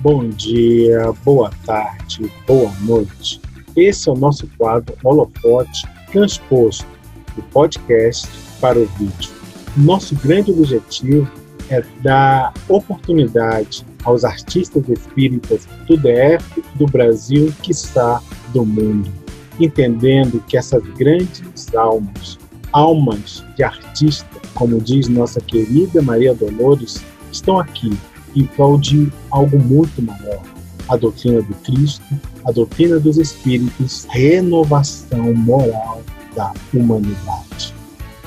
bom dia, boa tarde, boa noite. Esse é o nosso quadro Holofote transposto do podcast para o vídeo. Nosso grande objetivo é dar oportunidade aos artistas espíritas do DF, do Brasil, que está do mundo, entendendo que essas grandes almas, almas de artista, como diz nossa querida Maria Dolores, estão aqui em prol de algo muito maior. A doutrina do Cristo, a doutrina dos Espíritos, renovação moral da humanidade.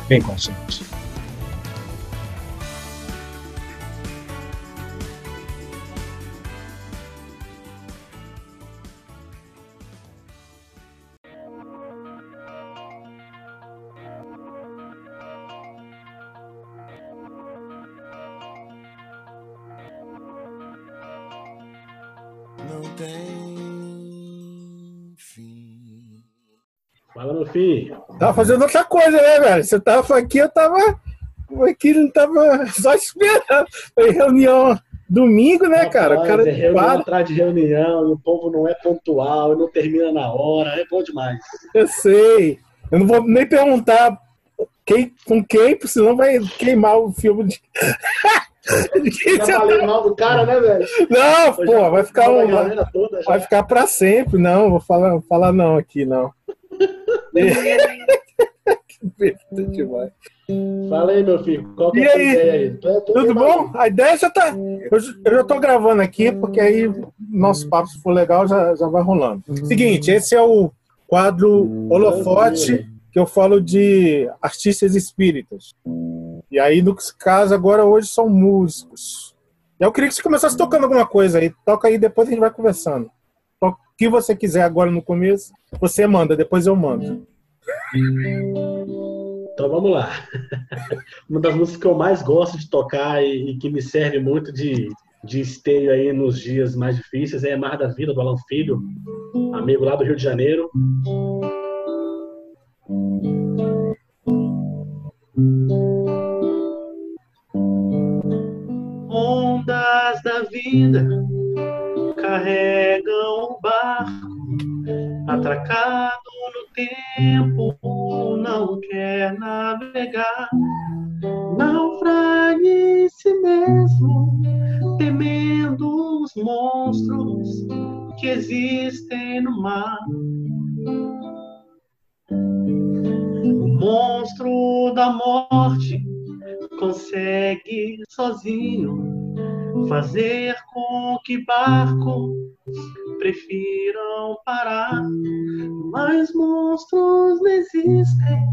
Vem com a gente. Meu filho. Tava fazendo outra coisa, né, velho? Você tava aqui, eu tava aqui, não tava só esperando. Foi reunião domingo, né, cara? O cara é reunião para. atrás de reunião, o povo não é pontual, não termina na hora, é bom demais. Eu sei. Eu não vou nem perguntar quem, com quem, porque senão vai queimar o filme de. quem Já falei mal do cara, né, velho? Não, já pô, vai ficar um. toda. Vai ficar pra sempre, não. Vou falar, vou falar não aqui, não. que besta demais. Fala aí, meu filho. Qual que E é a ideia aí? Tu é- é Tudo maluco. bom? A ideia já tá. Eu, já- eu já tô gravando aqui, porque aí nosso papo, se for legal, já, já vai rolando. Seguinte, esse é o quadro Holofote, que eu falo de artistas espíritas. E aí, no caso, agora hoje são músicos. Eu queria que você começasse tocando alguma coisa aí. Toca aí, depois a gente vai conversando. O que você quiser agora no começo, você manda, depois eu mando. Então vamos lá. Uma das músicas que eu mais gosto de tocar e, e que me serve muito de, de esteio aí nos dias mais difíceis é Mar da Vida, do Alan Filho, amigo lá do Rio de Janeiro. Ondas da vida carregam o barco atracado no tempo, não quer navegar. Naufraga em si mesmo, temendo os monstros que existem no mar. O monstro da morte consegue sozinho fazer com que barcos prefiram parar. Mas monstros não existem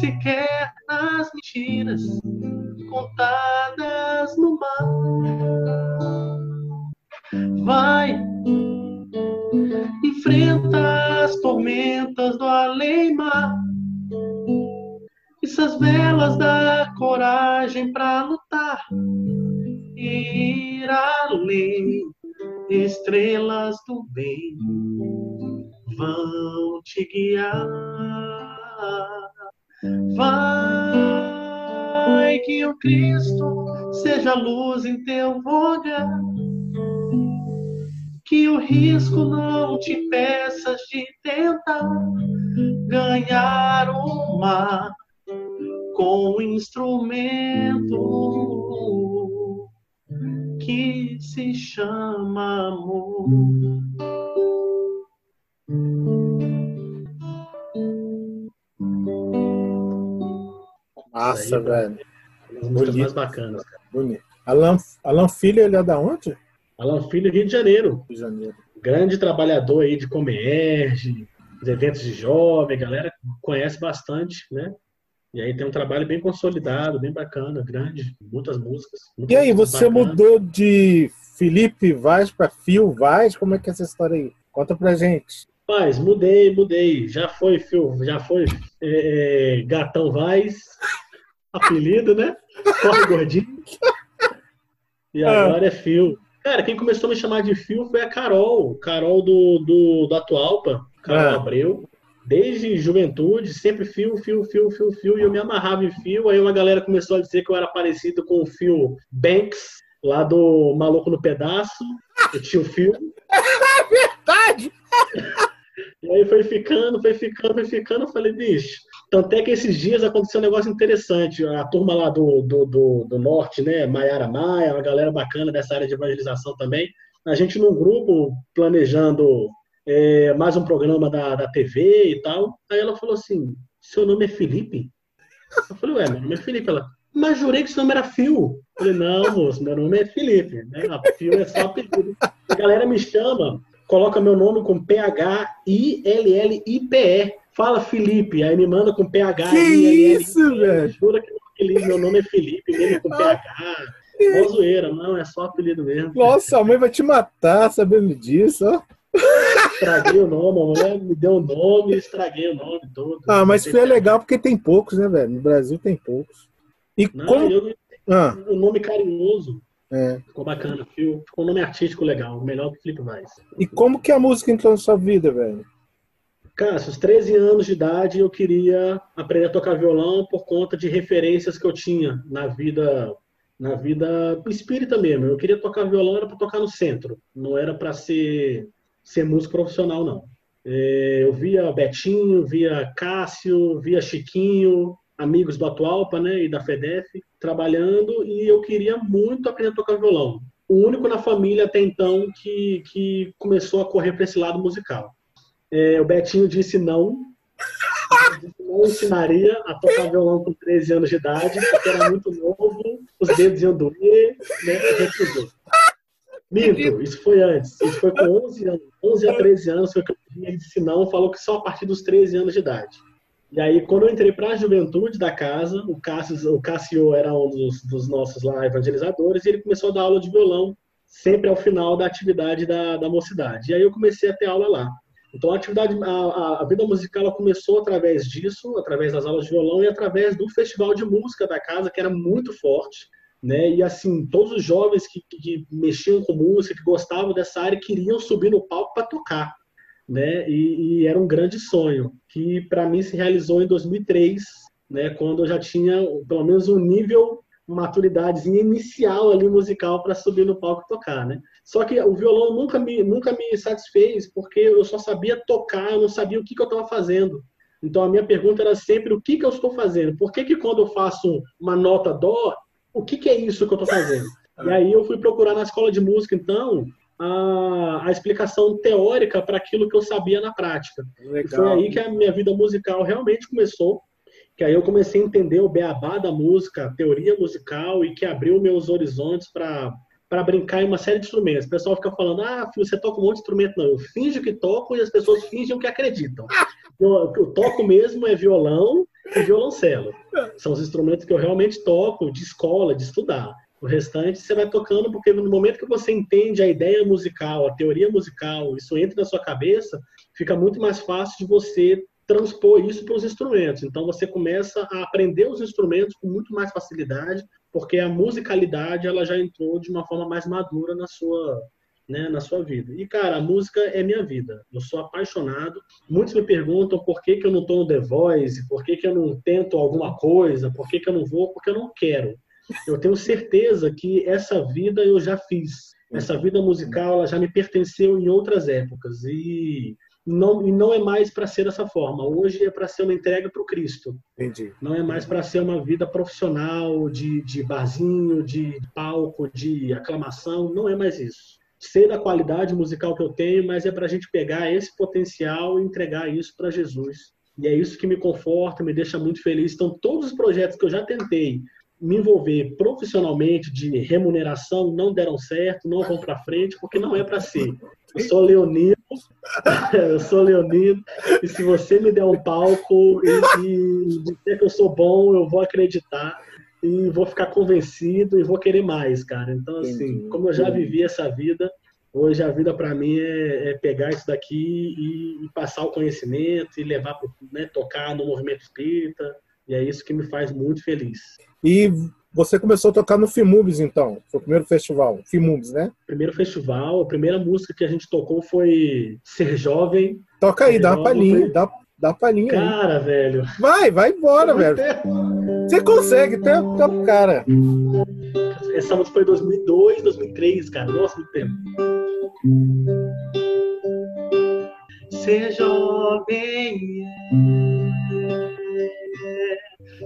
sequer nas mentiras contadas no mar. Vai, enfrenta as tormentas do além-mar. Essas velas da coragem para lutar ir além estrelas do bem vão te guiar. Vai que o Cristo seja luz em teu vogar. Que o risco não te peças de tentar ganhar o mar com um instrumento que se chama amor. Massa, aí, velho. Músicas Bonito. mais bacanas, cara. Bonito. Alan, Alan Filho, ele é da onde? Alan Filho, Rio de Janeiro. Rio de Janeiro. Grande trabalhador aí de Comerge, os eventos de jovem, a galera conhece bastante, né? E aí tem um trabalho bem consolidado, bem bacana, grande, muitas músicas. E muitas aí, músicas você bacanas. mudou de Felipe Vaz para Fio Vaz? Como é que é essa história aí? Conta pra gente. Rapaz, mudei, mudei. Já foi, Phil, já foi é, é, Gatão Vaz, apelido, né? Corre gordinho. E agora é Phil. Cara, quem começou a me chamar de Phil foi a Carol. Carol do, do, do Atualpa, Carol Ah. Abreu. Desde juventude, sempre Phil, Phil, Phil, Phil, Phil. E eu me amarrava em Phil. Aí uma galera começou a dizer que eu era parecido com o Phil Banks. lá do Maluco no Pedaço, eu tinha o filme. Verdade! E aí foi ficando, foi ficando, foi ficando. Eu falei, bicho. Tanto é que esses dias aconteceu um negócio interessante. A turma lá do, do, do, do norte, né? Maiara Maia, uma galera bacana dessa área de evangelização também. A gente num grupo planejando é, mais um programa da, da TV e tal. Aí ela falou assim: seu nome é Felipe? Eu falei, ué, meu nome é Felipe. Ela, mas jurei que seu nome era Fio. Eu falei, não, moço, meu nome é Felipe. Né? Fio é só apelido. A galera me chama coloca meu nome com P-H-I-L-L-I-P-E. Fala Felipe, aí me manda com PH. Que isso, velho? Jura que meu nome é Felipe, mesmo com PH. Mó zoeira, não, é só apelido mesmo. Nossa, a mãe vai te matar sabendo disso, ó. Estraguei o nome, a mulher me deu o nome, estraguei o nome todo. Ah, mas foi legal porque tem poucos, né, velho? No Brasil tem poucos. E Não, como... eu, Ah, um nome carinhoso. é. Ficou bacana. Ficou um nome artístico legal, melhor que Felipe Vaz. E como que a música entrou na sua vida, velho? Cara, aos 13 anos de idade eu queria aprender a tocar violão por conta de referências que eu tinha na vida na vida espírita mesmo. Eu queria tocar violão era para tocar no centro, não era para ser ser músico profissional não. É, eu via Betinho, via Cássio, via Chiquinho, amigos do Atualpa, né, e da Fedef, trabalhando e eu queria muito aprender a tocar violão. O único na família até então que, que começou a correr para esse lado musical. É, o Betinho disse não. Não ensinaria a tocar violão com 13 anos de idade, porque era muito novo, os dedos iam doer, né? Recusou. Minto, isso foi antes. Isso foi com 11 anos. 11 a 13 anos foi que eu ele disse não, falou que só a partir dos 13 anos de idade. E aí, quando eu entrei para a juventude da casa, o Cássio, o Cássio era um dos, dos nossos lá evangelizadores, e ele começou a dar aula de violão sempre ao final da atividade da, da mocidade. E aí eu comecei a ter aula lá. Então a atividade, a, a- a vida musical ela começou através disso, através das aulas de violão e através do festival de música da casa, que era muito forte, né? E assim, todos os jovens que, que- mexiam com música, que gostavam dessa área, queriam subir no palco para tocar, né? E, e era um grande sonho que para mim se realizou em 2003, né? Quando eu já tinha pelo menos um nível maturidade inicial ali musical para subir no palco e tocar, né? Só que o violão nunca me, nunca me satisfez, porque eu só sabia tocar, eu não sabia o que, que eu estava fazendo. Então a minha pergunta era sempre o que, que eu estou fazendo? Por que, que quando eu faço uma nota dó, o que, que é isso que eu estou fazendo? E aí eu fui procurar na escola de música, então, a, a explicação teórica para aquilo que eu sabia na prática. Foi aí que a minha vida musical realmente começou, que aí eu comecei a entender o beabá da música, a teoria musical e que abriu meus horizontes para para brincar em uma série de instrumentos. O pessoal fica falando, ah, filho, você toca um monte de instrumento. Não, eu finjo que toco e as pessoas fingem que acreditam. Eu, eu toco mesmo é violão e violoncelo. São os instrumentos que eu realmente toco de escola, de estudar. O restante você vai tocando porque no momento que você entende a ideia musical, a teoria musical, isso entra na sua cabeça, fica muito mais fácil de você transpor isso para os instrumentos. Então você começa a aprender os instrumentos com muito mais facilidade, porque a musicalidade ela já entrou de uma forma mais madura na sua né, na sua vida. E, cara, a música é minha vida. Eu sou apaixonado. Muitos me perguntam por que, que eu não estou no The Voice, por que, que eu não tento alguma coisa, por que, que eu não vou, porque eu não quero. Eu tenho certeza que essa vida eu já fiz. Essa vida musical ela já me pertenceu em outras épocas. E não, e não é mais para ser dessa forma. Hoje é para ser uma entrega para o Cristo. Entendi. Não é mais para ser uma vida profissional, de, de barzinho, de palco, de aclamação. Não é mais isso. Sei da qualidade musical que eu tenho, mas é para a gente pegar esse potencial e entregar isso para Jesus. E é isso que me conforta, me deixa muito feliz. Então, todos os projetos que eu já tentei me envolver profissionalmente de remuneração não deram certo, não vão para frente, porque não é para ser. Eu sou leonino, eu sou leonino, e se você me der um palco e, e dizer que eu sou bom, eu vou acreditar e vou ficar convencido e vou querer mais, cara. Então, assim, Entendi. como eu já vivi essa vida, hoje a vida para mim é, é pegar isso daqui e, e passar o conhecimento e levar, pro, né, tocar no movimento espírita, e é isso que me faz muito feliz. E você começou a tocar no Fimubis, então? Foi o primeiro festival. Fimubis, né? Primeiro festival, a primeira música que a gente tocou foi Ser Jovem. Toca aí, dá uma palhinha. Dá... Dá palhinha aí. Cara, velho. Vai, vai embora, Muito velho. Você consegue, tem tem cara. Essa música foi 2002, 2003, cara. Nossa, muito tempo. Ser jovem é.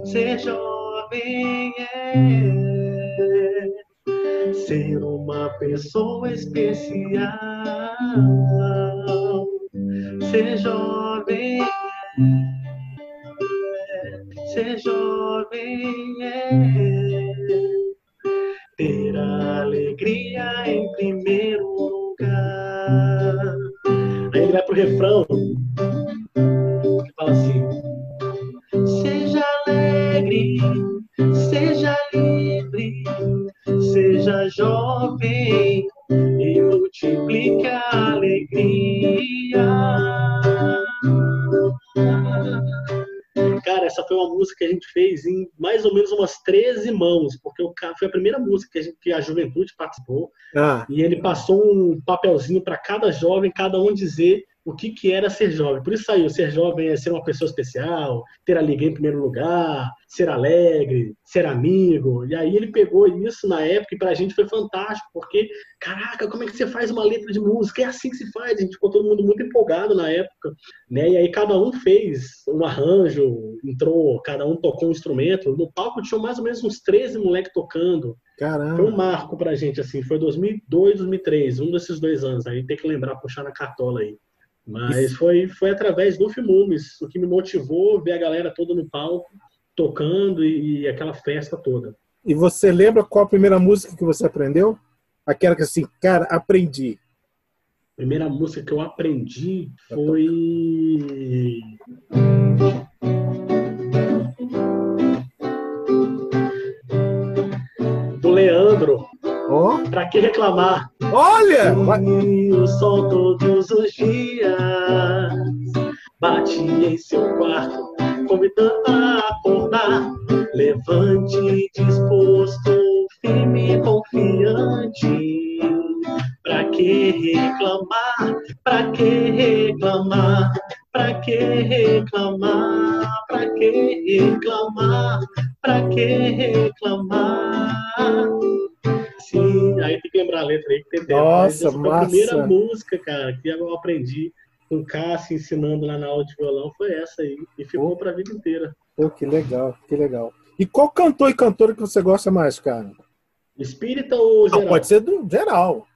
Ser jovem é. Ser uma pessoa especial. Ser jovem é. Ser jovem é ter a alegria em primeiro lugar. Aí ele vai pro refrão foi a primeira música que a, gente, que a juventude participou. Ah, E ele passou um papelzinho para cada jovem, cada um dizer o que, que era ser jovem. Por isso saiu: ser jovem é ser uma pessoa especial, ter alegria em primeiro lugar, ser alegre, ser amigo. E aí ele pegou isso na época e pra gente foi fantástico, porque, caraca, como é que você faz uma letra de música? É assim que se faz. A gente ficou todo mundo muito empolgado na época. Né? E aí cada um fez um arranjo, entrou, cada um tocou um instrumento. No palco tinha mais ou menos uns 13 moleques tocando. Foi um caramba. marco pra gente, assim, foi 2002, 2003, um desses dois anos, aí tem que lembrar, puxar na cartola aí. Mas foi, foi através do Filmumes, o que me motivou ver a galera toda no palco, tocando e, e aquela festa toda. E você lembra qual a primeira música que você aprendeu? Aquela que assim, cara, aprendi. Primeira música que eu aprendi foi. Do Leandro, Ó, Pra Que Reclamar? Olha! o sol todos os dias bate em seu quarto, convidando a acordar. Levante disposto, firme e confiante. Pra que reclamar? Pra que reclamar? Pra que reclamar? Pra que reclamar? Pra que reclamar? Aí tem que lembrar a letra aí que tem tempo. Nossa, essa foi a massa. primeira música, cara, que eu aprendi com o Cássio ensinando lá na aula de violão foi essa aí. E ficou pra vida inteira. Pô, que legal, que legal. E qual cantor e cantora que você gosta mais, cara? Espírita ou Não, geral? pode ser do geral.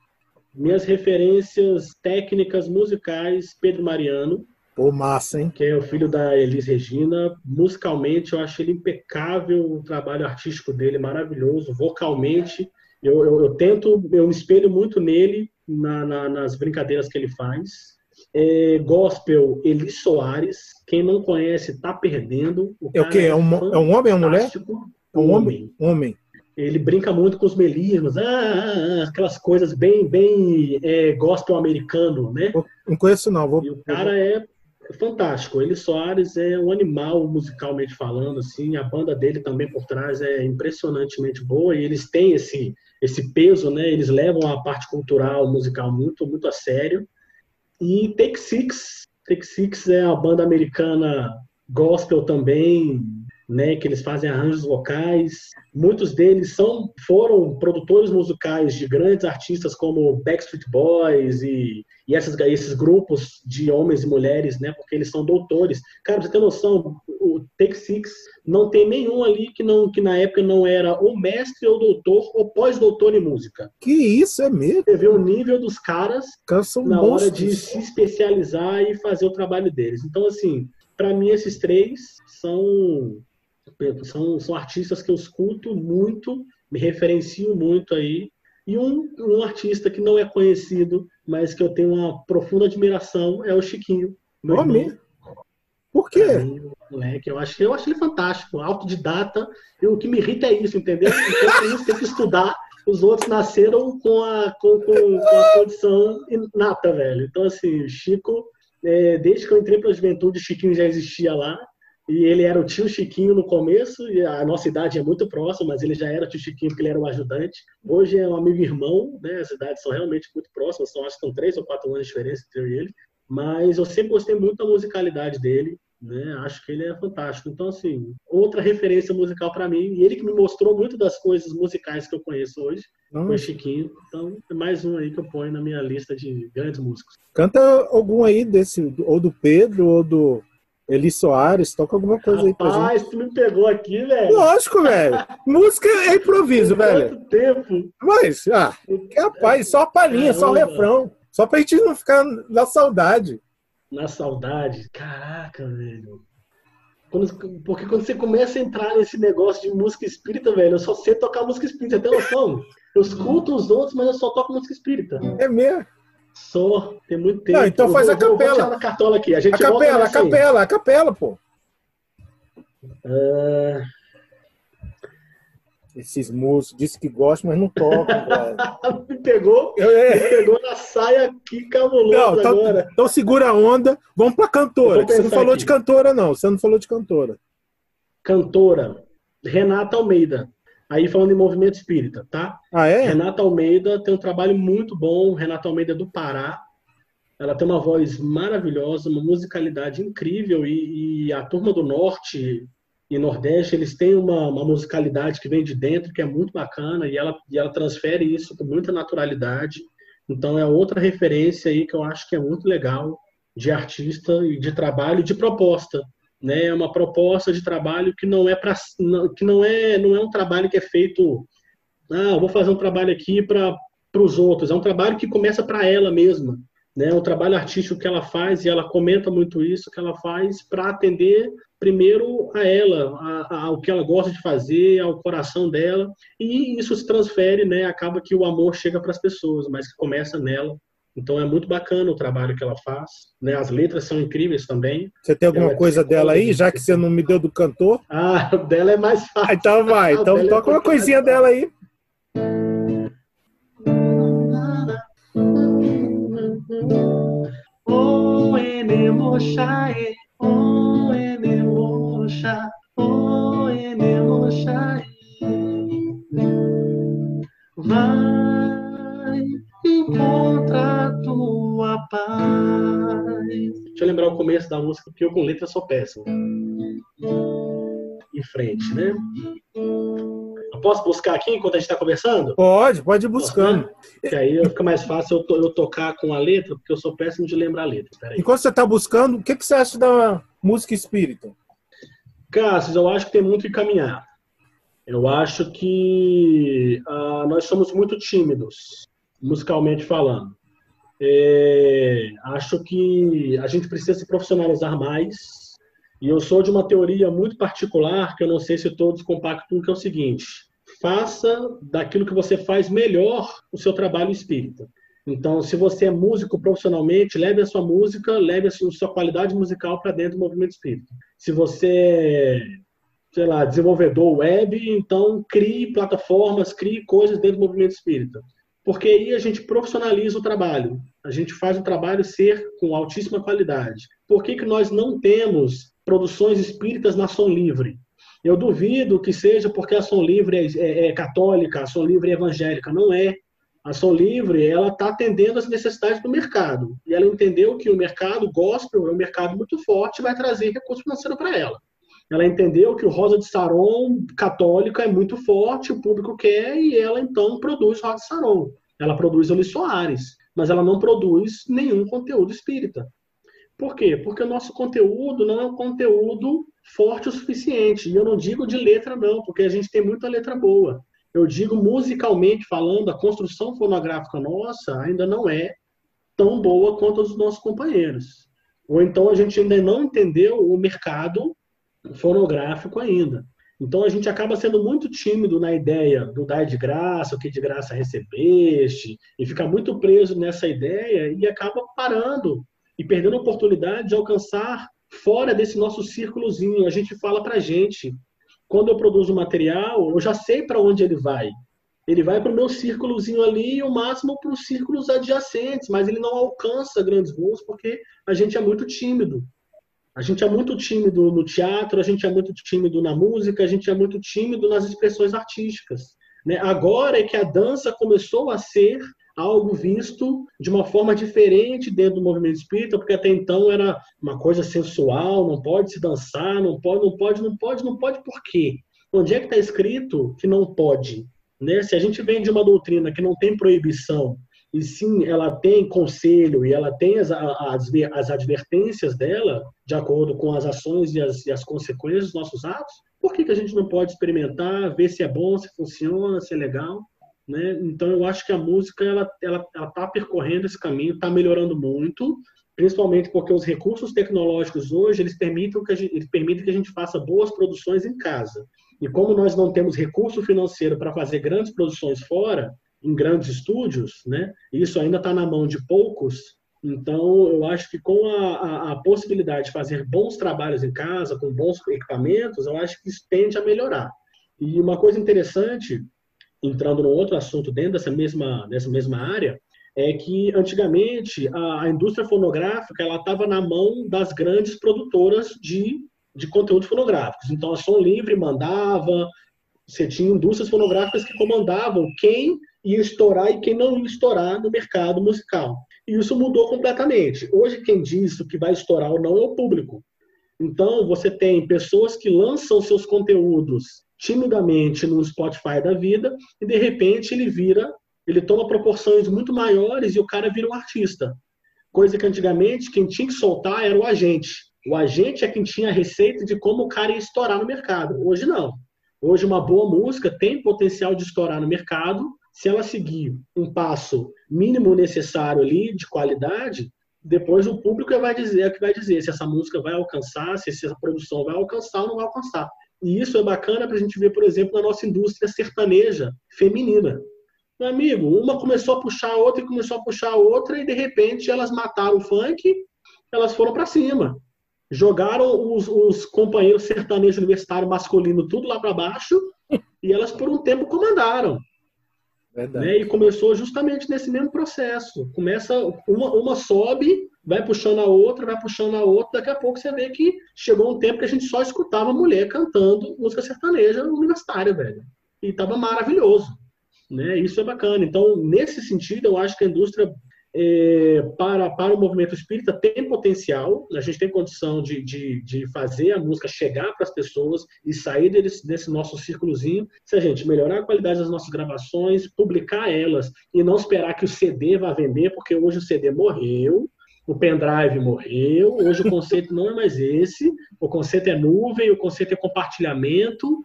Minhas referências técnicas musicais, Pedro Mariano, Pô, massa, hein? que é o filho da Elis Regina. Musicalmente, eu acho ele impecável, o trabalho artístico dele maravilhoso. Vocalmente, eu, eu, eu tento, eu me espelho muito nele na- na- nas brincadeiras que ele faz. É, gospel, Eli Soares. Quem não conhece, tá perdendo. É o quê? É um, é um homem ou uma mulher? É um homem? Homem. Ele brinca muito com os melismos, ah, ah, ah, aquelas coisas bem, bem é, gospel americano, né? Não conheço, não. Vou... E o cara é fantástico. Ele Soares é um animal musicalmente falando, assim. A banda dele também por trás é impressionantemente boa e eles têm esse esse peso, né? Eles levam a parte cultural musical muito muito a sério. E Take Six, Take Six é a banda americana gospel também, né? Que eles fazem arranjos vocais. Muitos deles são foram produtores musicais de grandes artistas como Backstreet Boys e e essas, esses grupos de homens e mulheres, né? Porque eles são doutores. Cara, pra você ter noção, o Take Six não tem nenhum ali que, não, que na época não era ou mestre ou doutor ou pós-doutor em música. Que isso, é mesmo? Você vê o nível dos caras são na hora de se especializar e fazer o trabalho deles. Então, assim, para mim, esses três são, são, são artistas que eu escuto muito, me referencio muito aí. E um, um artista que não é conhecido, mas que eu tenho uma profunda admiração, é o Chiquinho. meu mesmo? Por quê? Mim, moleque, eu acho, eu acho ele fantástico, autodidata. E o que me irrita é isso, entendeu? Enquanto isso tem que estudar, os outros nasceram com a, com, com, com a condição inata, velho. Então, assim, o Chico, é, desde que eu entrei para a juventude, o Chiquinho já existia lá. E ele era o tio Chiquinho no começo, e a nossa idade é muito próxima, mas ele já era o tio Chiquinho porque ele era o ajudante. Hoje é um amigo irmão, né? As idades são realmente muito próximas, são, acho que são três ou quatro anos de diferença entre eu e ele. Mas eu sempre gostei muito da musicalidade dele. Né? Acho que ele é fantástico. Então, assim, outra referência musical para mim, e ele que me mostrou muito das coisas musicais que eu conheço hoje, Hum. foi Chiquinho. Então, é mais um aí que eu ponho na minha lista de grandes músicos. Canta algum aí desse, ou do Pedro, ou do Eli Soares, toca alguma coisa aí pra gente. Rapaz, tu me pegou aqui, velho. Lógico, velho. Música é improviso, velho. Tempo? Mas, ah, rapaz, só a palhinha, só o refrão. Só pra gente não ficar na saudade. Na saudade. Caraca, velho. Quando- porque quando você começa a entrar nesse negócio de música espírita, velho, eu só sei tocar música espírita, você tem noção? Eu escuto os outros, mas eu só toco música espírita. É mesmo. Só, tem muito tempo. Não, então faz vou- a vou- vou capela. tirar na cartola aqui. A gente A capela, a nessa aí. capela, a capela, pô. Ah, Esses músicos dizem que gostam, mas não tocam, me pegou, Eu- me é. pegou na saia aqui cabuloso Não, então, agora. então segura a onda. Vamos pra cantora. Vou Você não falou aqui. de cantora, não. Você não falou de cantora. Cantora, Renata Almeida. Aí falando em movimento espírita, tá? Ah, é? Renata Almeida tem um trabalho muito bom. Renata Almeida é do Pará. Ela tem uma voz maravilhosa, uma musicalidade incrível. E, e a turma do Norte e Nordeste, eles têm uma, uma musicalidade que vem de dentro, que é muito bacana. E ela, e ela transfere isso com muita naturalidade. Então é outra referência aí que eu acho que é muito legal de artista e de trabalho e de proposta. Né? É uma proposta de trabalho que não é para que não é não é um trabalho que é feito ah, vou fazer um trabalho aqui para os outros. É um trabalho que começa para ela mesma. Né? Um trabalho artístico que ela faz, e ela comenta muito isso, que ela faz para atender primeiro a ela, a- ao que ela gosta de fazer, ao coração dela. E isso se transfere, né? acaba que o amor chega para as pessoas, mas que começa nela. Então é muito bacana o trabalho que ela faz. Né? As letras são incríveis também. Você tem alguma Ela é coisa dela aí, já que você não me deu do cantor? Ah, dela é mais fácil. Ah, então vai. Então é toca uma um pouco coisinha dela aí. O enemoxae, o enemoxa, o enemoxae. Vai encontrar paz. Deixa eu lembrar o começo da música, porque eu com letra sou péssimo. Em frente, né? Eu posso buscar aqui enquanto a gente está conversando? Pode, pode ir buscando. Que aí fica mais fácil eu, to- eu tocar com a letra, porque eu sou péssimo de lembrar a letra. Enquanto você tá buscando, o que, que você acha da música espírita? Cássio, eu acho que tem muito que caminhar. Eu acho que ah, nós somos muito tímidos, musicalmente falando. É, acho que a gente precisa se profissionalizar mais. E eu sou de uma teoria muito particular, que eu não sei se todos compactam, que é o seguinte: faça daquilo que você faz melhor o seu trabalho espírita. Então, se você é músico profissionalmente, leve a sua música, leve a sua qualidade musical para dentro do movimento espírita. Se você é, sei lá, desenvolvedor web, então crie plataformas, crie coisas dentro do movimento espírita. Porque aí a gente profissionaliza o trabalho. A gente faz o trabalho ser com altíssima qualidade. Por que, que nós não temos produções espíritas na Som Livre? Eu duvido que seja porque a Som Livre é, é- é católica, a Som Livre é evangélica. Não é. A Som Livre ela está atendendo às necessidades do mercado. E ela entendeu que o mercado gospel é um mercado muito forte e vai trazer recurso financeiro para ela. Ela entendeu que o Rosa de Saron católica é muito forte, o público quer, e ela então produz Rosa de Saron. Ela produz Oli Soares, mas ela não produz nenhum conteúdo espírita. Por quê? Porque o nosso conteúdo não é um conteúdo forte o suficiente. E eu não digo de letra, não, porque a gente tem muita letra boa. Eu digo musicalmente falando, a construção fonográfica nossa ainda não é tão boa quanto a dos nossos companheiros. Ou então a gente ainda não entendeu o mercado fonográfico ainda. Então a gente acaba sendo muito tímido na ideia do dar de graça, o que de graça recebeste, e fica muito preso nessa ideia e acaba parando e perdendo a oportunidade de alcançar fora desse nosso círculozinho. A gente fala pra gente, quando eu produzo material, eu já sei para onde ele vai. Ele vai para o meu círculozinho ali e o máximo para os círculos adjacentes, mas ele não alcança grandes voos porque a gente é muito tímido. A gente é muito tímido no teatro, a gente é muito tímido na música, a gente é muito tímido nas expressões artísticas. Né? Agora é que a dança começou a ser algo visto de uma forma diferente dentro do movimento espírita, porque até então era uma coisa sensual, não pode se dançar, não pode, não pode, não pode, não pode, por quê? Onde é que está escrito que não pode? Né? Se a gente vem de uma doutrina que não tem proibição, e sim ela tem conselho e ela tem as, as, as advertências dela, de acordo com as ações e as, e as consequências dos nossos atos, por que, que a gente não pode experimentar, ver se é bom, se funciona, se é legal? Né? Então eu acho que a música ela ela está percorrendo esse caminho, está melhorando muito, principalmente porque os recursos tecnológicos hoje eles permitem que a gente, eles permitem que a gente faça boas produções em casa. E como nós não temos recurso financeiro para fazer grandes produções fora, em grandes estúdios, né? Isso ainda está na mão de poucos. Então, eu acho que com a, a, a, possibilidade de fazer bons trabalhos em casa, com bons equipamentos, eu acho que isso tende a melhorar. E uma coisa interessante entrando num outro assunto dentro dessa mesma, dessa mesma área, é que antigamente a, a indústria fonográfica ela estava na mão das grandes produtoras de, de conteúdos fonográficos. Então a Som Livre mandava, você tinha indústrias fonográficas que comandavam quem ia estourar e quem não ia estourar no mercado musical. E isso mudou completamente. Hoje quem diz o que vai estourar ou não é o público. Então você tem pessoas que lançam seus conteúdos timidamente no Spotify da vida e de repente ele vira, ele toma proporções muito maiores e o cara vira um artista. Coisa que antigamente quem tinha que soltar era o agente. O agente é quem tinha a receita de como o cara ia estourar no mercado. Hoje não. Hoje uma boa música tem potencial de estourar no mercado se ela seguir um passo mínimo necessário ali de qualidade, depois o público vai dizer, é que vai dizer se essa música vai alcançar, se essa produção vai alcançar ou não vai alcançar. E isso é bacana para a gente ver, por exemplo, na nossa indústria sertaneja feminina. Meu amigo, uma começou a puxar a outra e começou a puxar a outra, e de repente elas mataram o funk, elas foram para cima. Jogaram os, os companheiros sertanejos universitários masculinos tudo lá para baixo, e elas por um tempo comandaram. Né? E começou justamente nesse mesmo processo. Começa, uma, uma sobe, vai puxando a outra, vai puxando a outra, daqui a pouco você vê que chegou um tempo que a gente só escutava mulher cantando música sertaneja universitária, velho. E tava maravilhoso. Né? Isso é bacana. Então, nesse sentido, eu acho que a indústria é, para, para o movimento espírita tem potencial, a gente tem condição de, de, de fazer a música chegar para as pessoas e sair desse, desse nosso círculozinho, se a gente melhorar a qualidade das nossas gravações, publicar elas e não esperar que o CD vá vender, porque hoje o CD morreu, o pendrive morreu, hoje o conceito não é mais esse, o conceito é nuvem, o conceito é compartilhamento,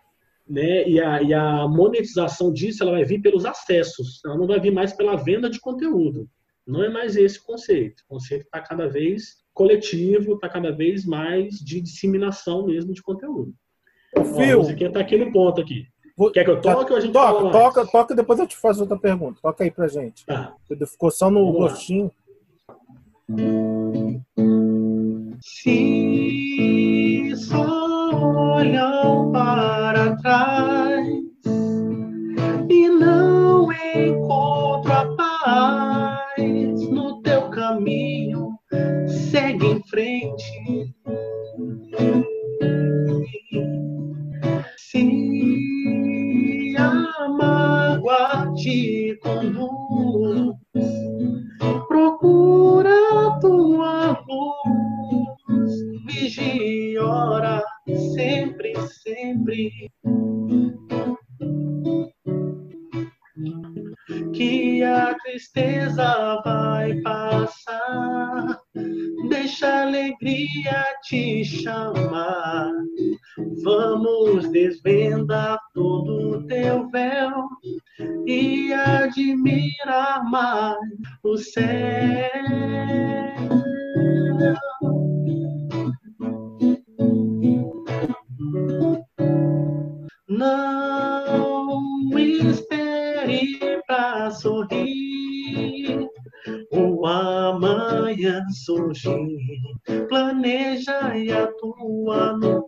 né? E a, e a monetização disso ela vai vir pelos acessos, ela não vai vir mais pela venda de conteúdo. Não é mais esse o conceito. O conceito está cada vez coletivo, está cada vez mais de disseminação mesmo de conteúdo. O Fio, a musiquinha está aqui no ponto aqui. Quer que eu toque ou a gente toca, fala toca, toca, depois eu te faço outra pergunta. Toca aí pra gente. Tá. Ficou só no Vamos gostinho. Se só olham para trás frente. Se a mágoa te conduz, procura tua luz, vigia e ora sempre, sempre. Que a tristeza vai passar, deixa a alegria te chamar. Vamos desvendar todo o teu véu e admirar mais o céu. E atua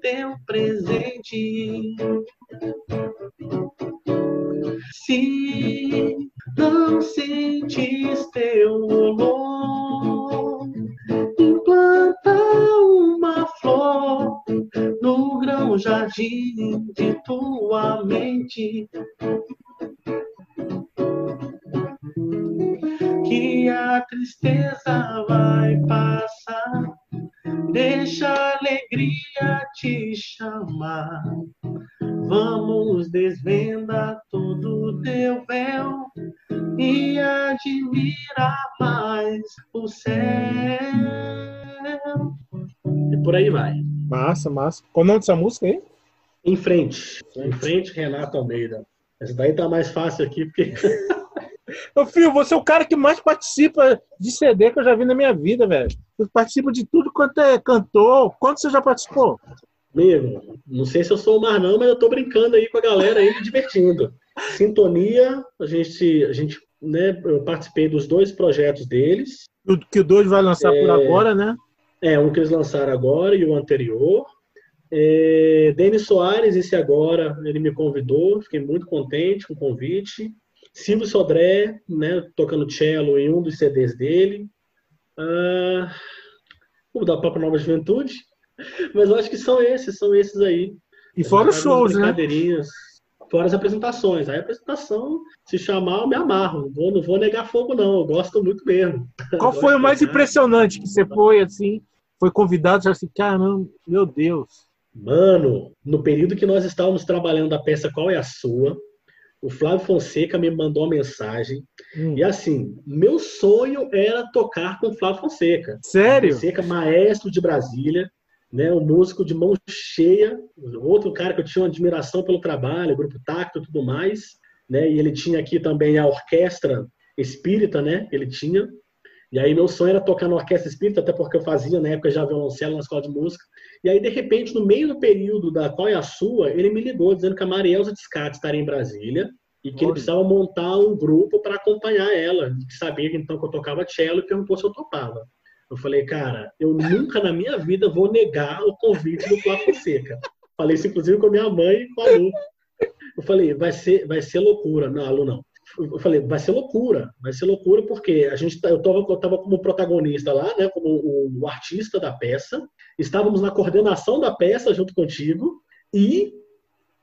Massa, massa. Qual o nome dessa música aí? Em frente. Em frente, Renato Almeida. Essa daí tá mais fácil aqui, porque Ô, filho, você é o cara que mais participa de CD que eu já vi na minha vida, velho. Você participa de tudo quanto é cantor. Quanto você já participou? Amigo, não sei se eu sou o mais não, mas eu tô brincando aí com a galera aí, me divertindo. Sintonia, a gente, a gente, né, eu participei dos dois projetos deles. Que o dois vai lançar por agora, né? É, um que eles lançaram agora e o anterior. É, Denis Soares, esse agora, ele me convidou, fiquei muito contente com o convite. Silvio Sodré, né, tocando cello em um dos CDs dele. Ah, o da própria Nova Juventude. Mas eu acho que são esses, são esses aí. E fora os shows, né? Fora as apresentações. Aí a apresentação, se chamar, eu me amarro. Não vou, não vou negar fogo, não. Eu gosto muito mesmo. Qual foi o mais impressionante que você foi, assim, foi convidado, já assim, caramba, meu Deus. Mano, no período que nós estávamos trabalhando a peça Qual é a Sua, o Flávio Fonseca me mandou uma mensagem. Hum. E assim, meu sonho era tocar com o Flávio Fonseca. Sério? Fonseca, maestro de Brasília, né, um músico de mão cheia, outro cara que eu tinha uma admiração pelo trabalho, grupo Tacto e tudo mais, né, e ele tinha aqui também a orquestra espírita, né, ele tinha, e aí meu sonho era tocar na orquestra espírita, até porque eu fazia na época já violoncelo na escola de música, e aí de repente, no meio do período da Qual é a Sua, ele me ligou dizendo que a Marielza Descate estaria em Brasília, e que ele precisava montar um grupo para acompanhar ela, que sabia então que eu tocava cello e perguntou se eu topava. Eu falei, cara, eu nunca na minha vida vou negar o convite do Flávio Fonseca. Falei isso, inclusive, com a minha mãe e com a Lu. Eu falei, vai ser, vai ser loucura. Não, Lu não. Eu falei, vai ser loucura. Vai ser loucura porque a gente, tá- eu estava eu tava como protagonista lá, né, como o, o artista da peça. Estávamos na coordenação da peça junto contigo e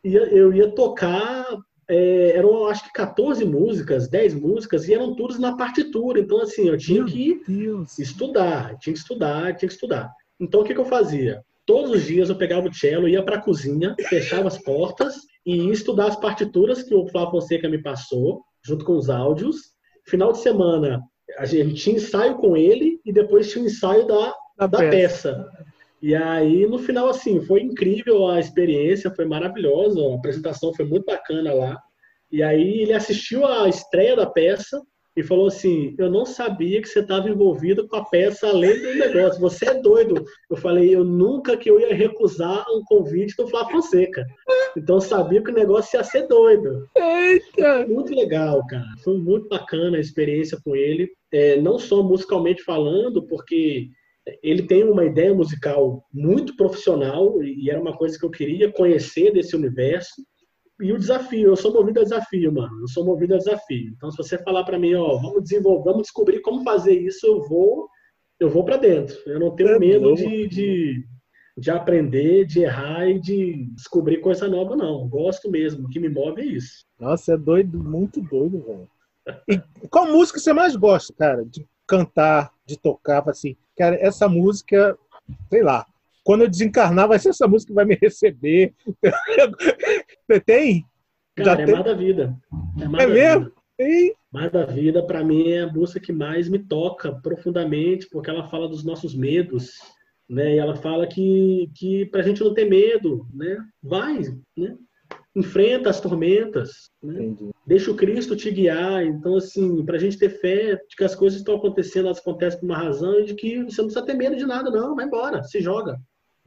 ia- eu ia tocar é, eram acho que 14 músicas, 10 músicas, e eram todas na partitura. Então, assim, eu tinha Meu que Deus. estudar, tinha que estudar, tinha que estudar. Então, o que, que eu fazia? Todos os dias eu pegava o cello, ia para a cozinha, fechava as portas e ia estudar as partituras que o Flávio Fonseca me passou, junto com os áudios. Final de semana, a gente tinha ensaio com ele e depois tinha o ensaio da, Da da peça. peça. E aí, no final, assim, foi incrível a experiência, foi maravilhosa, a apresentação foi muito bacana lá. E aí ele assistiu a estreia da peça e falou assim: Eu não sabia que você estava envolvido com a peça além do negócio. Você é doido. Eu falei: Eu nunca que eu ia recusar um convite do Flávio Fonseca. Então eu sabia que o negócio ia ser doido. Eita! Muito legal, cara. Foi muito bacana a experiência com ele. É, não só musicalmente falando, porque ele tem uma ideia musical muito profissional e era uma coisa que eu queria conhecer desse universo. E o desafio, eu sou movido a desafio, mano. Eu sou movido a desafio. Então, se você falar para mim, ó, vamos desenvolver, vamos descobrir como fazer isso, eu vou, eu vou para dentro. Eu não tenho É medo de, de, de aprender, de errar e de descobrir coisa nova, não. Gosto mesmo. O que me move é isso. Nossa, é doido, muito doido, velho. E qual música você mais gosta, cara, de cantar, de tocar? Assim, cara, essa música, sei lá, quando eu desencarnar, vai ser essa música que vai me receber. Você tem? Já Cara, é tem? mais da vida. É, mais É da mesmo? vida. Mais da vida, para mim, é a música que mais me toca profundamente, porque ela fala dos nossos medos, né? E ela fala que, que pra gente não ter medo, né? Vai, né? Enfrenta as tormentas, né? Deixa o Cristo te guiar. Então, assim, pra gente ter fé de que as coisas estão acontecendo, elas acontecem por uma razão e de que você não precisa ter medo de nada, não. Vai embora, se joga.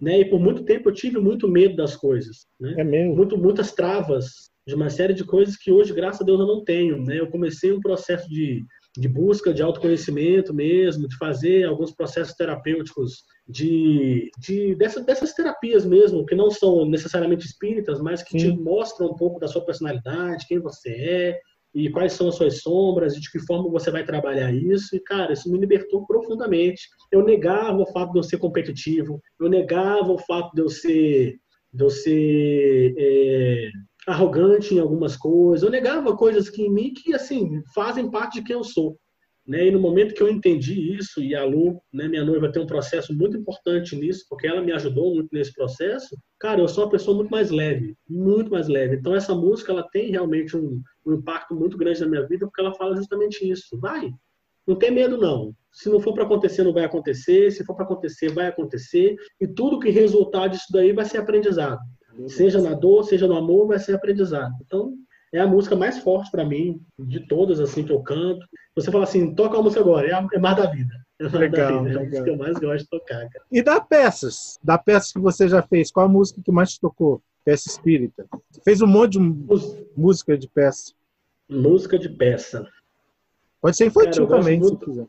Né? E por muito tempo eu tive muito medo das coisas, né? É mesmo? muito, muitas travas de uma série de coisas que hoje, graças a Deus, eu não tenho. Né? Eu comecei um processo de, de busca de autoconhecimento mesmo, de fazer alguns processos terapêuticos, de, de dessas, dessas terapias mesmo, que não são necessariamente espíritas, mas que Sim. te mostram um pouco da sua personalidade, quem você é, e quais são as suas sombras, e de que forma você vai trabalhar isso. E, cara, isso me libertou profundamente. Eu negava o fato de eu ser competitivo, eu negava o fato de eu ser, de eu ser é, arrogante em algumas coisas, eu negava coisas que em mim que, assim, fazem parte de quem eu sou. Né? E no momento que eu entendi isso, e a Lu, né, minha noiva, tem um processo muito importante nisso, porque ela me ajudou muito nesse processo, cara, eu sou uma pessoa muito mais leve, muito mais leve. Então essa música, ela tem realmente um, um impacto muito grande na minha vida, porque ela fala justamente isso. Vai, não tem medo não. Se não for para acontecer, não vai acontecer. Se for para acontecer, vai acontecer. E tudo que resultar disso daí vai ser aprendizado. Seja na dor, seja no amor, vai ser aprendizado. Então, é a música mais forte para mim, de todas assim que eu canto. Você fala assim, toca a música agora, é, a, é mais da vida. É mais Legal, da vida. É a música que eu mais gosto de tocar, cara. E da peças? Da peças que você já fez, qual a música que mais te tocou? Peça espírita. Você fez um monte de Mús- música de peça. Música de peça. Pode ser infantil Cara, também, muito- se quiser.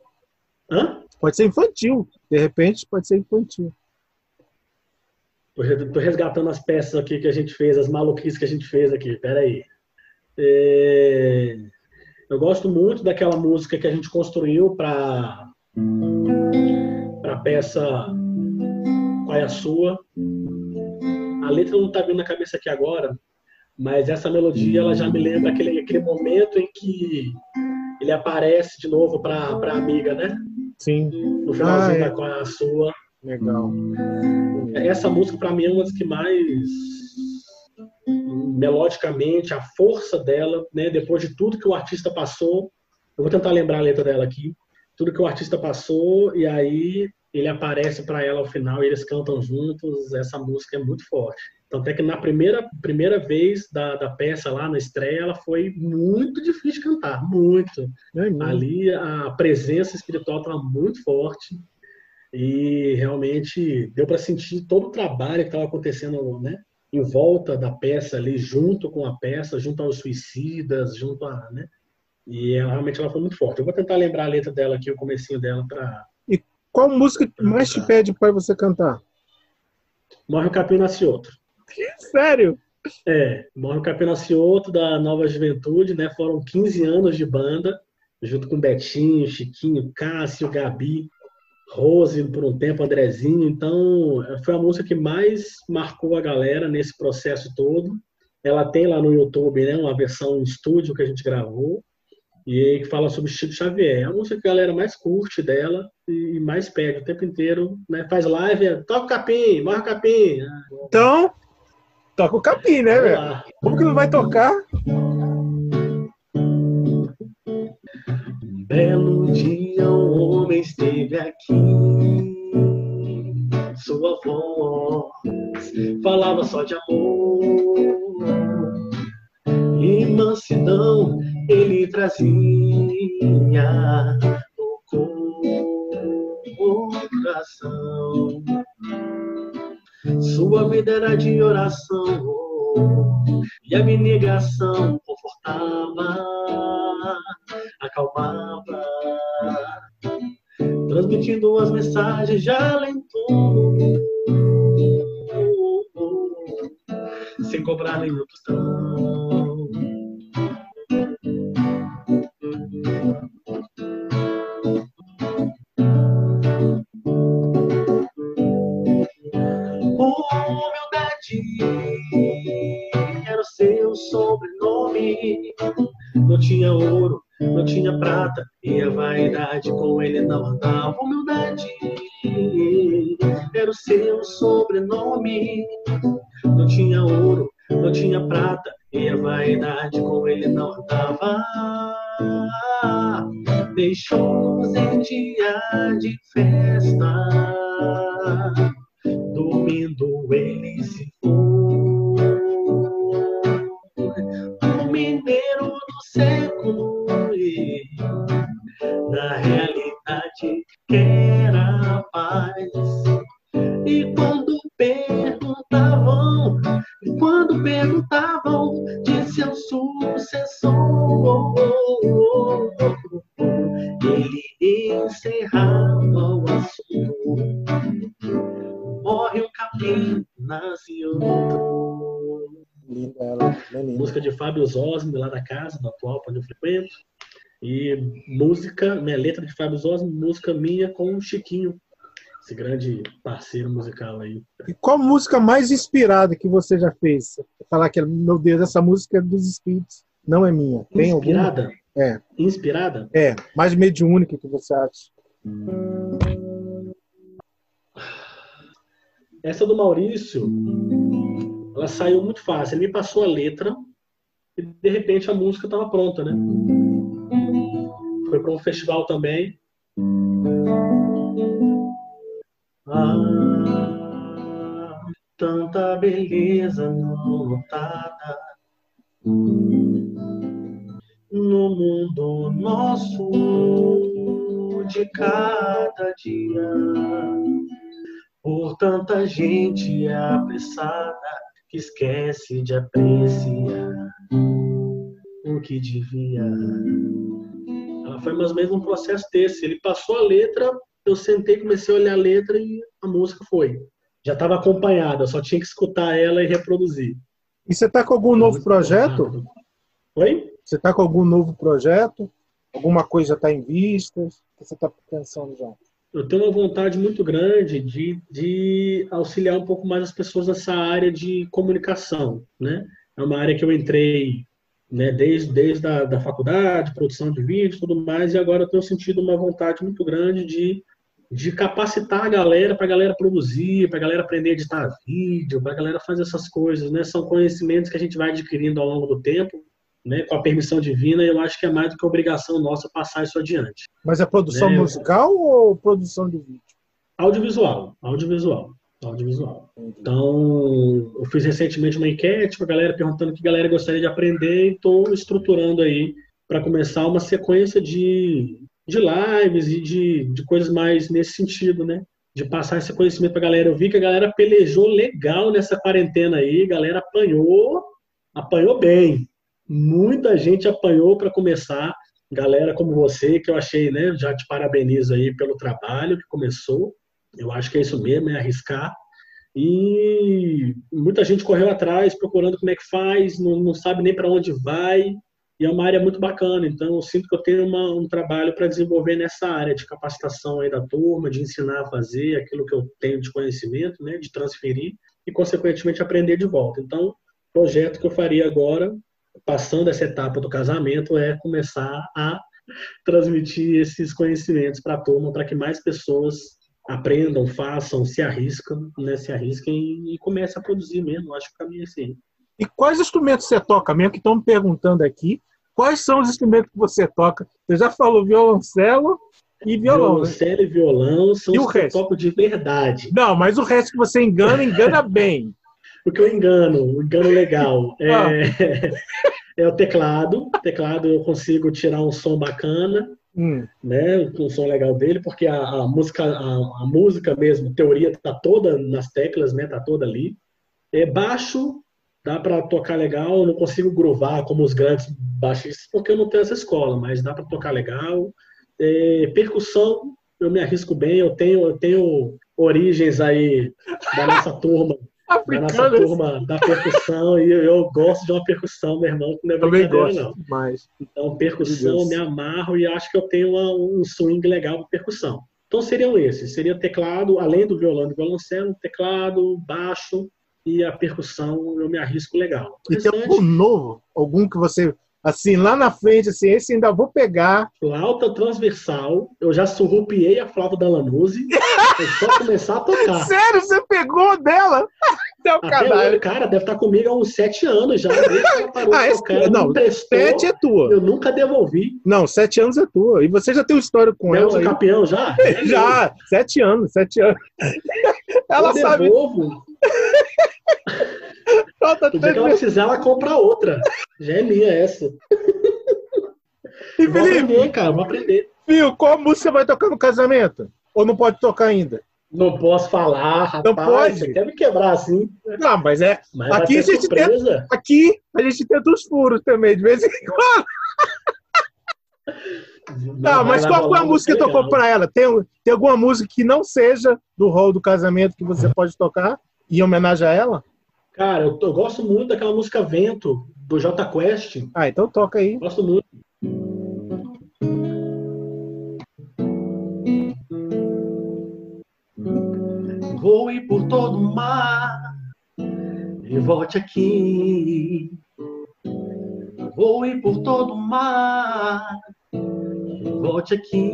Hã? Pode ser infantil. De repente, pode ser infantil. Tô resgatando as peças aqui que a gente fez, as maluquices que a gente fez aqui. Pera aí. É, Eu gosto muito daquela música que a gente construiu para para peça Qual é a sua? A letra não tá vindo na cabeça aqui agora, mas essa melodia ela já me lembra aquele, aquele momento em que ele aparece de novo para a amiga, né? Sim, No finalzinho Ah, é. da Qual é a sua. legal. Essa música, para mim, é uma das que mais, melodicamente, a força dela, né, depois de tudo que o artista passou, eu vou tentar lembrar a letra dela aqui, tudo que o artista passou, e aí ele aparece para ela ao final e eles cantam juntos, essa música é muito forte. Tanto é que na primeira, primeira vez da, da peça lá na estreia, ela foi muito difícil de cantar, muito. É. Ali a presença espiritual estava muito forte e realmente deu para sentir todo o trabalho que estava acontecendo né, em volta da peça ali, junto com a peça, junto aos suicidas, junto a. Né, e ela, realmente ela foi muito forte. Eu vou tentar lembrar a letra dela aqui, o comecinho dela, para. Qual música que mais te pede para você cantar? Morre o Capim Nasce Outro. Sério? É, Morre o Capim Nasce Outro, da Nova Juventude, né? Foram 15 anos de banda, junto com Betinho, Chiquinho, Cássio, Gabi, Rose, por um tempo, Andrezinho. Então, foi a música que mais marcou a galera nesse processo todo. Ela tem lá no YouTube, né, uma versão em estúdio que a gente gravou, e que fala sobre Chico Xavier. É a música que a galera mais curte dela e mais pede o tempo inteiro, né? Faz live, é, toca o capim, morre o capim. Ah, Então, toca o capim, né, velho? Como que não vai tocar? Esteve aqui. Sua voz falava só de amor. E mansidão ele trazia no coração. Sua vida era de oração e a abnegação confortava, acalmava, transmitindo as mensagens de alento, sem cobrar nenhum tostão. Música de Fábio Zosme, lá da casa, do atual, onde eu frequento. E música, minha letra de Fábio Zosme, música minha com o Chiquinho, esse grande parceiro musical aí. E qual música mais inspirada que você já fez? Falar que, meu Deus, essa música é dos espíritos, não é minha. Tem alguma? Inspirada? É. Inspirada? É, mais mediúnica que você acha. Essa do Maurício, ela saiu muito fácil. Ele me passou a letra e de repente a música estava pronta, né? Foi para um festival também. Ah, tanta beleza não notada no mundo nosso de cada dia. Por tanta gente apressada que esquece de apreciar o que devia. Ela foi mais ou menos um processo desse. Ele passou a letra, eu sentei, comecei a olhar a letra e a música foi. Já estava acompanhada, só tinha que escutar ela e reproduzir. E você está com algum novo projeto? Oi? Você está com algum novo projeto? Alguma coisa está em vistas? O que você está pensando já? Eu tenho uma vontade muito grande de, de auxiliar um pouco mais as pessoas nessa área de comunicação, né? É uma área que eu entrei né, desde, desde a da faculdade, produção de vídeo tudo mais, e agora eu tenho sentido uma vontade muito grande de, de capacitar a galera para a galera produzir, para a galera aprender a editar vídeo, para a galera fazer essas coisas, né? São conhecimentos que a gente vai adquirindo ao longo do tempo, né, com a permissão divina, eu acho que é mais do que obrigação nossa passar isso adiante. Mas é produção Né, musical ou produção de vídeo? Audiovisual, audiovisual, audiovisual. Então, eu fiz recentemente uma enquete com a galera perguntando o que a galera gostaria de aprender e estou estruturando aí para começar uma sequência de, de lives e de, de coisas mais nesse sentido, né? De passar esse conhecimento para a galera. Eu vi que a galera pelejou legal nessa quarentena aí, a galera apanhou, apanhou bem. Muita gente apanhou para começar. Galera como você, que eu achei, né? Já te parabenizo aí pelo trabalho que começou. Eu acho que é isso mesmo, é arriscar. E muita gente correu atrás procurando como é que faz, não, não sabe nem para onde vai. E é uma área muito bacana. Então, eu sinto que eu tenho uma, um trabalho para desenvolver nessa área de capacitação aí da turma, de ensinar a fazer aquilo que eu tenho de conhecimento, né, de transferir e, consequentemente, aprender de volta. Então, projeto que eu faria agora, passando essa etapa do casamento, é começar a transmitir esses conhecimentos para a turma, para que mais pessoas aprendam, façam, se arriscam, né, se arrisquem e comecem a produzir mesmo. Acho que o caminho é esse. E quais instrumentos você toca mesmo? Que estão me perguntando aqui. Quais são os instrumentos que você toca? Você já falou violoncelo e violão. né? Violoncelo e violão são E o os que eu resto? toco de verdade. Não, mas o resto que você engana, engana bem. O que eu engano, engano legal, é, Ah. é o teclado. Teclado eu consigo tirar um som bacana, Hum, né? Um som legal dele, porque a, a música, a, a música mesmo, teoria tá toda nas teclas, né? Tá toda ali. É baixo, dá para tocar legal. Eu não consigo groovar como os grandes baixistas, porque eu não tenho essa escola, mas dá para tocar legal. É, percussão, eu me arrisco bem. Eu tenho, eu tenho origens aí da nossa turma da nossa africano. turma da percussão e eu, eu gosto de uma percussão, meu irmão, que não é Também gosto não. demais. Então, percussão, Deus. me amarro e acho que eu tenho uma- um swing legal para percussão. Então, seriam esses. Seria teclado, além do violão e violoncelo, teclado, baixo e a percussão, eu me arrisco legal. O E tem algum novo? Algum que você, assim, lá na frente, assim, esse ainda vou pegar. flauta transversal, eu já surrupiei a flauta da Lanuse, é só começar a tocar. Sério, você pegou dela? Até hoje, cara, deve estar comigo há uns sete anos já. Ela parou Ah, esse- ela não, Sete é tua. eu nunca devolvi. Não, sete anos é tua. E você já tem uma história com Nelson ela aí. campeão já? Já, sete anos, sete anos. Ela eu sabe. devolvo. Falta dia que ela três precisar, ela compra outra. Já é minha essa. E Vou Felipe, aprender, cara, vou aprender. Fio, qual música vai tocar no casamento? Ou não pode tocar ainda? Não posso falar, rapaz. Não pode? Você quer me quebrar assim? Não, mas é. Mas Aqui a gente surpresa. Aqui a gente tenta os furos também, de vez em quando. Tá, vai- mas qual foi a música que tocou pra ela? Tem, tem alguma música que não seja do rol do casamento que você pode tocar em homenagem a ela? Cara, eu, eu gosto muito daquela música Vento, do J Quest. Ah, então toca aí. Gosto muito. Voe por todo o mar e volte aqui. voe por todo o mar, volte aqui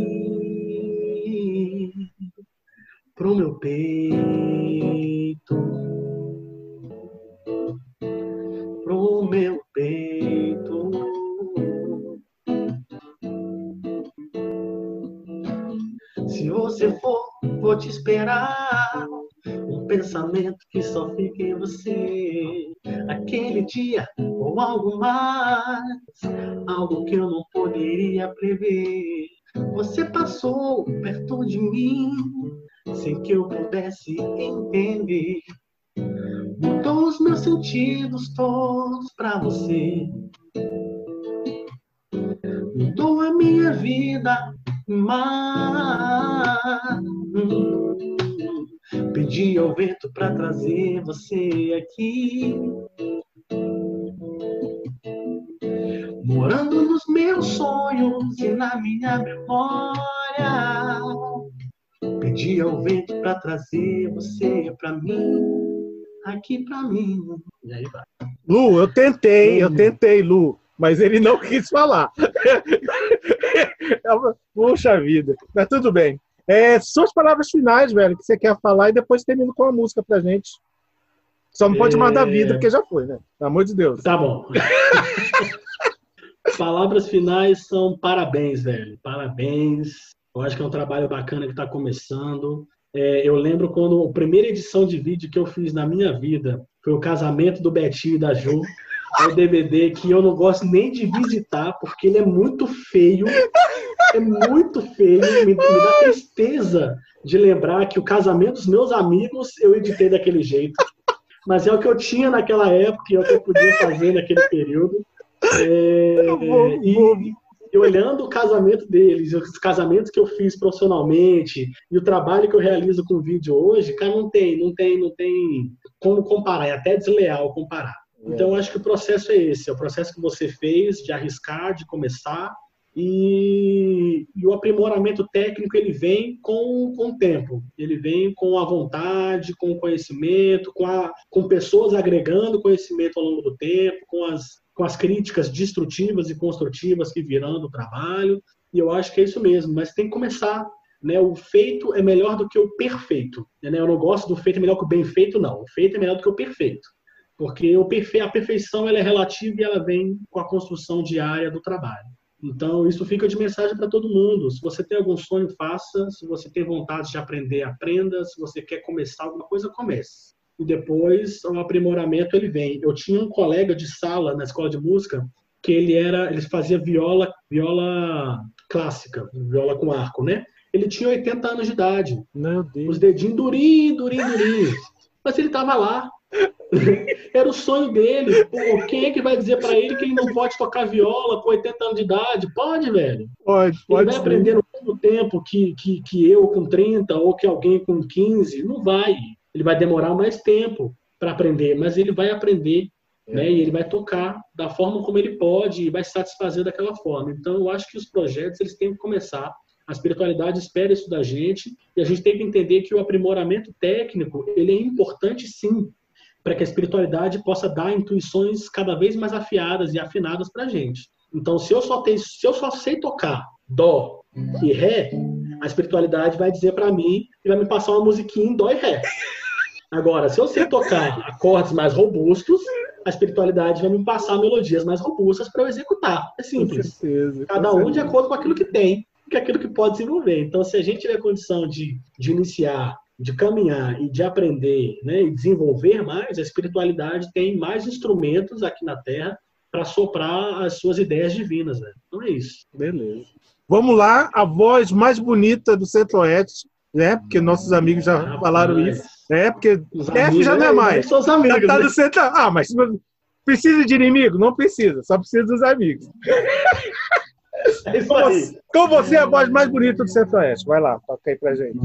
pro meu peito, pro meu peito. Se você for, vou te esperar. Pensamento que só fica em você. Aquele dia ou algo mais, algo que eu não poderia prever. Você passou perto de mim, sem que eu pudesse entender. Mudou os meus sentidos todos pra você. Mudou a minha vida, mas pedi ao vento pra trazer você aqui. Morando nos meus sonhos e na minha memória. Pedi ao vento pra trazer você pra mim, aqui pra mim. E aí vai. Lu, eu tentei, eu Hum. tentei, Lu, mas ele não quis falar. Puxa vida, mas tudo bem. É, suas palavras finais, velho, que você quer falar e depois termina com a música pra gente. Só não pode É. mandar vida, porque já foi, né? Pelo amor de Deus. Tá bom. Palavras finais são parabéns, velho. Parabéns. Eu acho que é um trabalho bacana que está começando. É, eu lembro quando a primeira edição de vídeo que eu fiz na minha vida foi o casamento do Betinho e da Ju. É o DVD que eu não gosto nem de visitar, porque ele é muito feio. É muito feio. Me, me dá tristeza de lembrar que o casamento dos meus amigos eu editei daquele jeito. Mas é o que eu tinha naquela época e é o que eu podia fazer naquele período. É, vou- e, vou- e olhando o casamento deles, os casamentos que eu fiz profissionalmente e o trabalho que eu realizo com vídeo hoje, cara, não tem, não tem, não tem como comparar, é até desleal comparar. Então, eu acho que o processo é esse, é o processo que você fez de arriscar, de começar, e, e o aprimoramento técnico ele vem com, com o tempo, ele vem com a vontade, com o conhecimento, com, a, com pessoas agregando conhecimento ao longo do tempo, com as, com as críticas destrutivas e construtivas que virão do trabalho, e eu acho que é isso mesmo, mas tem que começar. Né, o feito é melhor do que o perfeito. Né? Eu não gosto do feito é melhor que o bem feito, não. O feito é melhor do que o perfeito. Porque a perfeição ela é relativa e ela vem com a construção diária do trabalho. Então, isso fica de mensagem para todo mundo. Se você tem algum sonho, faça. Se você tem vontade de aprender, aprenda. Se você quer começar alguma coisa, comece. E depois, o aprimoramento ele vem. Eu tinha um colega de sala na escola de música que ele era, ele fazia viola, viola clássica, viola com arco, né? Ele tinha 80 anos de idade. Meu Deus. Os dedinhos durinhos, durinhos, durinhos. Mas ele tava lá. Era o sonho dele. Pô, quem é que vai dizer para ele que ele não pode tocar viola com 80 anos de idade? Pode, velho. Pode, Ele pode vai sim. aprender no mesmo tempo que, que, que eu com 30 ou que alguém com 15. Não vai. Ele vai demorar mais tempo para aprender, mas ele vai aprender. Né? E ele vai tocar da forma como ele pode e vai se satisfazer daquela forma. Então, eu acho que os projetos eles têm que começar. A espiritualidade espera isso da gente e a gente tem que entender que o aprimoramento técnico ele é importante sim para que a espiritualidade possa dar intuições cada vez mais afiadas e afinadas para a gente. Então, se eu só tenho, se eu só sei tocar dó e ré, a espiritualidade vai dizer para mim e vai me passar uma musiquinha em dó e ré. Agora, se eu sei tocar acordes mais robustos, a espiritualidade vai me passar melodias mais robustas para eu executar. É Com simples. certeza. Cada com um de certeza. acordo com aquilo que tem, que é aquilo que pode desenvolver. Então, se a gente tiver condição de, de iniciar, de caminhar e de aprender, né, e desenvolver mais, a espiritualidade tem mais instrumentos aqui na Terra para soprar as suas ideias divinas. Né? Então é isso. Beleza. Vamos lá, a voz mais bonita do Centro-Oeste, né? Porque nossos amigos já falaram isso. É, porque os F já não é né, mais. São os amigos. Já tá né? centro. Ah, mas precisa de inimigo? Não precisa, só precisa dos amigos. É com você é a voz mais bonita do Centro-Oeste. Vai lá, toca aí pra gente.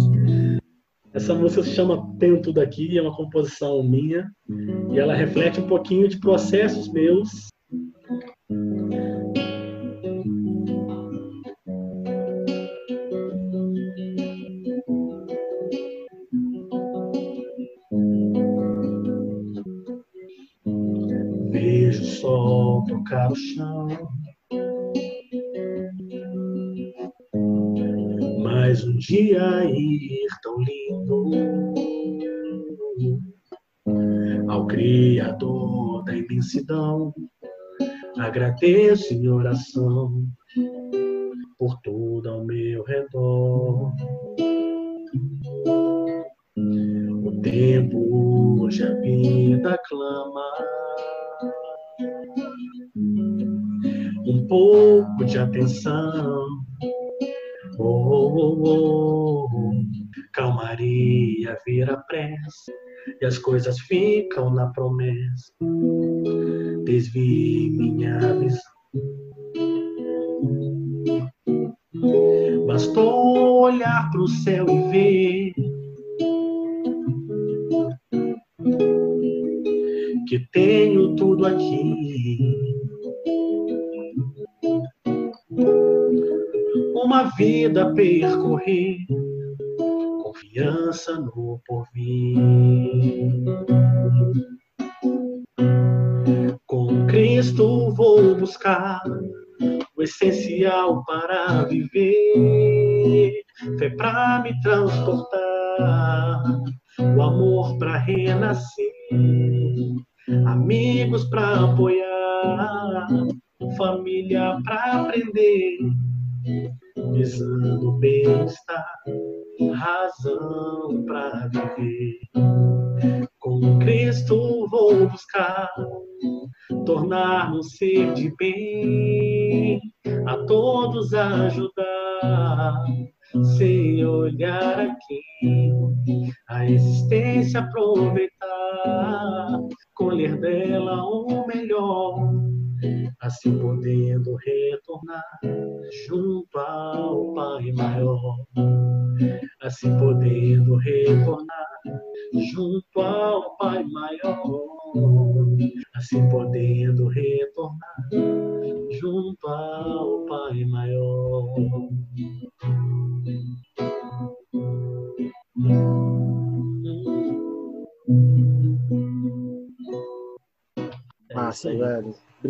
Essa música se chama Tenho Tudo Aqui, é uma composição minha e ela reflete um pouquinho de processos meus. Vejo sol tocar o chão. Mais um dia ir tão lindo ao Criador da imensidão. Agradeço em oração por tudo ao meu redor. O tempo hoje a vida clama. Um pouco de atenção. Oh, oh, oh, oh. Calmaria vira pressa e as coisas ficam na promessa. Desvie minha visão. Bastou olhar para o céu e ver que tenho tudo aqui. Uma vida percorrer, confiança no porvir. Com Cristo vou buscar o essencial para viver, fé para me transportar, o amor para renascer, amigos para apoiar, família para aprender, visando bem-estar, razão para viver. Com Cristo vou buscar tornar um ser de bem, a todos ajudar, sem olhar aqui, a existência aproveitar, colher dela o melhor, assim podendo retornar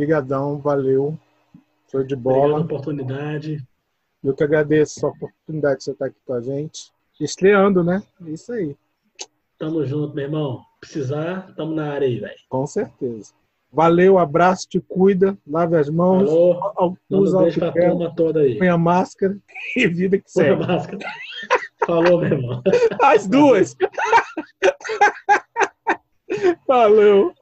velho. Brigadão, valeu. Show de Obrigado bola. pela oportunidade. Eu que agradeço a oportunidade de você estar aqui com a gente. Estreando, né? É Isso aí, Tamo junto, meu irmão. Precisar, tamo na área aí, velho. com certeza. Valeu, abraço, te cuida, lave as mãos, Falou. usa um beijo pra turma toda aí. põe a máscara e vida que Põe a máscara. Falou, meu irmão. As duas! Valeu!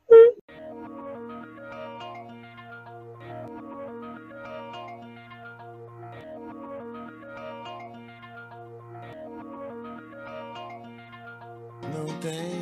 Não tem